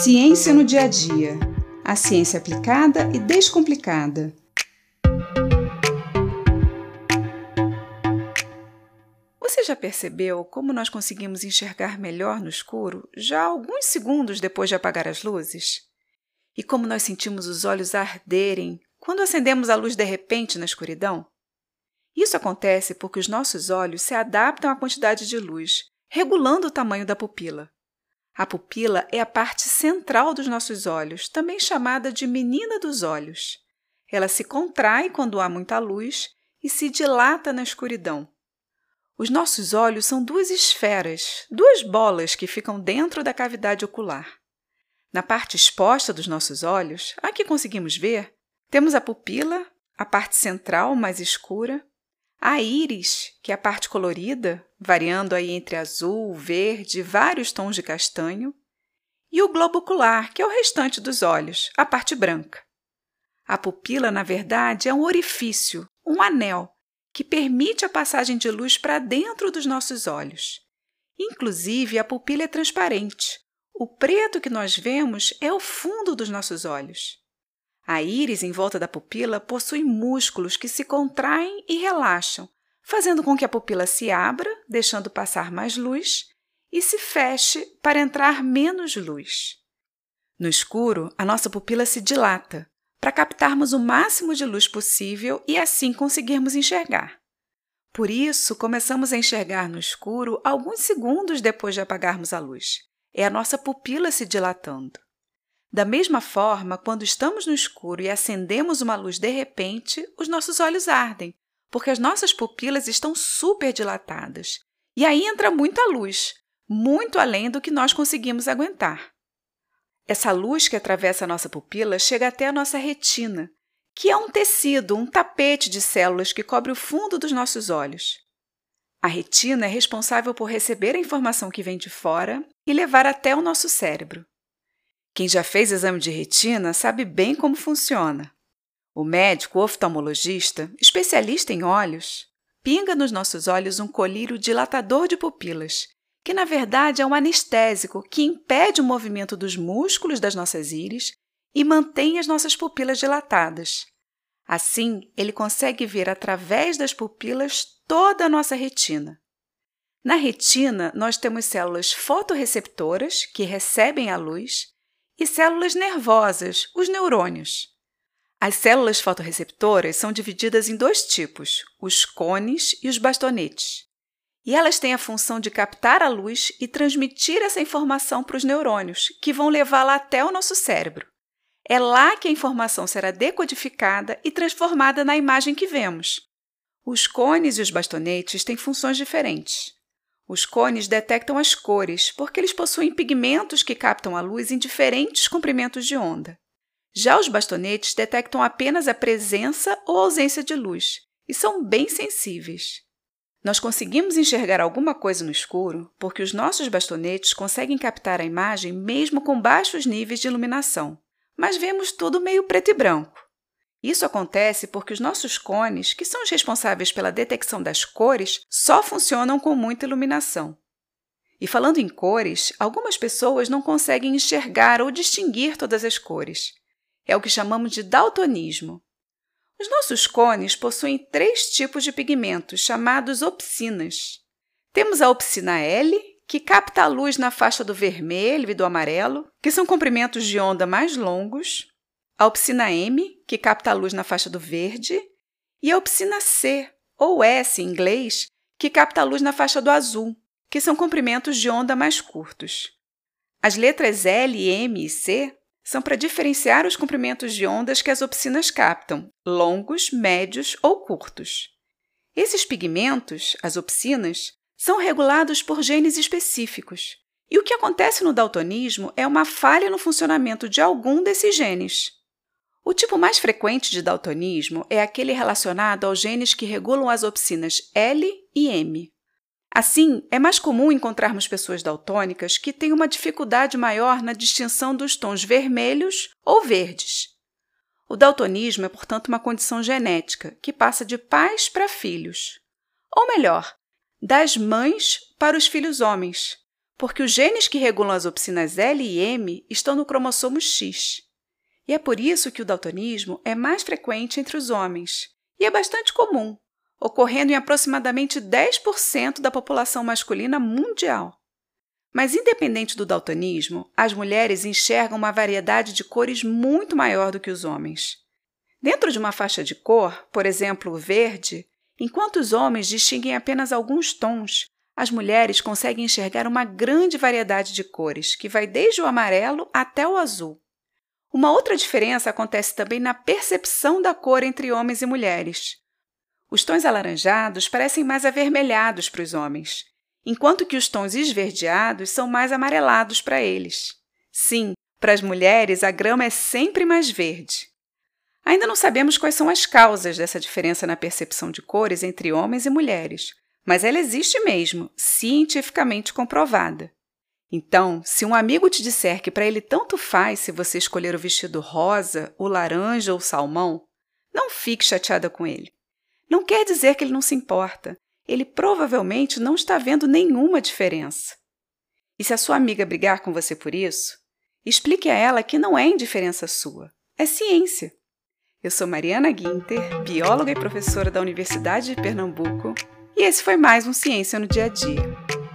Ciência no dia a dia. A ciência aplicada e descomplicada. Você já percebeu como nós conseguimos enxergar melhor no escuro já alguns segundos depois de apagar as luzes? E como nós sentimos os olhos arderem quando acendemos a luz de repente na escuridão? Isso acontece porque os nossos olhos se adaptam à quantidade de luz, regulando o tamanho da pupila. A pupila é a parte central dos nossos olhos, também chamada de menina dos olhos. Ela se contrai quando há muita luz e se dilata na escuridão. Os nossos olhos são duas esferas, duas bolas que ficam dentro da cavidade ocular. Na parte exposta dos nossos olhos, a que conseguimos ver, temos a pupila, a parte central mais escura, a íris, que é a parte colorida, variando aí entre azul, verde e vários tons de castanho, e o globo ocular, que é o restante dos olhos, a parte branca. A pupila, na verdade, é um orifício, um anel, que permite a passagem de luz para dentro dos nossos olhos. Inclusive, a pupila é transparente. O preto que nós vemos é o fundo dos nossos olhos. A íris em volta da pupila possui músculos que se contraem e relaxam, fazendo com que a pupila se abra, deixando passar mais luz, e se feche para entrar menos luz. No escuro, a nossa pupila se dilata para captarmos o máximo de luz possível e assim conseguirmos enxergar. Por isso, começamos a enxergar no escuro alguns segundos depois de apagarmos a luz. É a nossa pupila se dilatando. Da mesma forma, quando estamos no escuro e acendemos uma luz de repente, os nossos olhos ardem, porque as nossas pupilas estão super dilatadas. E aí entra muita luz, muito além do que nós conseguimos aguentar. Essa luz que atravessa a nossa pupila chega até a nossa retina, que é um tecido, um tapete de células que cobre o fundo dos nossos olhos. A retina é responsável por receber a informação que vem de fora e levar até o nosso cérebro. Quem já fez exame de retina sabe bem como funciona. O médico oftalmologista, especialista em olhos, pinga nos nossos olhos um colírio dilatador de pupilas, que na verdade é um anestésico que impede o movimento dos músculos das nossas íris e mantém as nossas pupilas dilatadas. Assim, ele consegue ver através das pupilas toda a nossa retina. Na retina, nós temos células fotorreceptoras, que recebem a luz, e células nervosas, os neurônios. As células fotorreceptoras são divididas em dois tipos, os cones e os bastonetes. E elas têm a função de captar a luz e transmitir essa informação para os neurônios, que vão levá-la até o nosso cérebro. É lá que a informação será decodificada e transformada na imagem que vemos. Os cones e os bastonetes têm funções diferentes. Os cones detectam as cores porque eles possuem pigmentos que captam a luz em diferentes comprimentos de onda. Já os bastonetes detectam apenas a presença ou ausência de luz e são bem sensíveis. Nós conseguimos enxergar alguma coisa no escuro porque os nossos bastonetes conseguem captar a imagem mesmo com baixos níveis de iluminação, mas vemos tudo meio preto e branco. Isso acontece porque os nossos cones, que são os responsáveis pela detecção das cores, só funcionam com muita iluminação. E falando em cores, algumas pessoas não conseguem enxergar ou distinguir todas as cores. É o que chamamos de daltonismo. Os nossos cones possuem três tipos de pigmentos chamados opsinas. Temos a opsina L, que capta a luz na faixa do vermelho e do amarelo, que são comprimentos de onda mais longos a opsina M, que capta a luz na faixa do verde, e a opsina C, ou S em inglês, que capta a luz na faixa do azul, que são comprimentos de onda mais curtos. As letras L, M e C são para diferenciar os comprimentos de ondas que as opsinas captam, longos, médios ou curtos. Esses pigmentos, as opsinas, são regulados por genes específicos. E o que acontece no daltonismo é uma falha no funcionamento de algum desses genes. O tipo mais frequente de daltonismo é aquele relacionado aos genes que regulam as opsinas L e M. Assim, é mais comum encontrarmos pessoas daltônicas que têm uma dificuldade maior na distinção dos tons vermelhos ou verdes. O daltonismo é, portanto, uma condição genética que passa de pais para filhos. Ou melhor, das mães para os filhos homens, porque os genes que regulam as opsinas L e M estão no cromossomo X. E é por isso que o daltonismo é mais frequente entre os homens e é bastante comum, ocorrendo em aproximadamente 10% da população masculina mundial. Mas, independente do daltonismo, as mulheres enxergam uma variedade de cores muito maior do que os homens. Dentro de uma faixa de cor, por exemplo, verde, enquanto os homens distinguem apenas alguns tons, as mulheres conseguem enxergar uma grande variedade de cores, que vai desde o amarelo até o azul. Uma outra diferença acontece também na percepção da cor entre homens e mulheres. Os tons alaranjados parecem mais avermelhados para os homens, enquanto que os tons esverdeados são mais amarelados para eles. Sim, para as mulheres a grama é sempre mais verde. Ainda não sabemos quais são as causas dessa diferença na percepção de cores entre homens e mulheres, mas ela existe mesmo, cientificamente comprovada. Então, se um amigo te disser que para ele tanto faz se você escolher o vestido rosa, o laranja ou o salmão, não fique chateada com ele. Não quer dizer que ele não se importa. Ele provavelmente não está vendo nenhuma diferença. E se a sua amiga brigar com você por isso, explique a ela que não é indiferença sua, é ciência. Eu sou Mariana Guinter, bióloga e professora da Universidade de Pernambuco e esse foi mais um Ciência no Dia a Dia.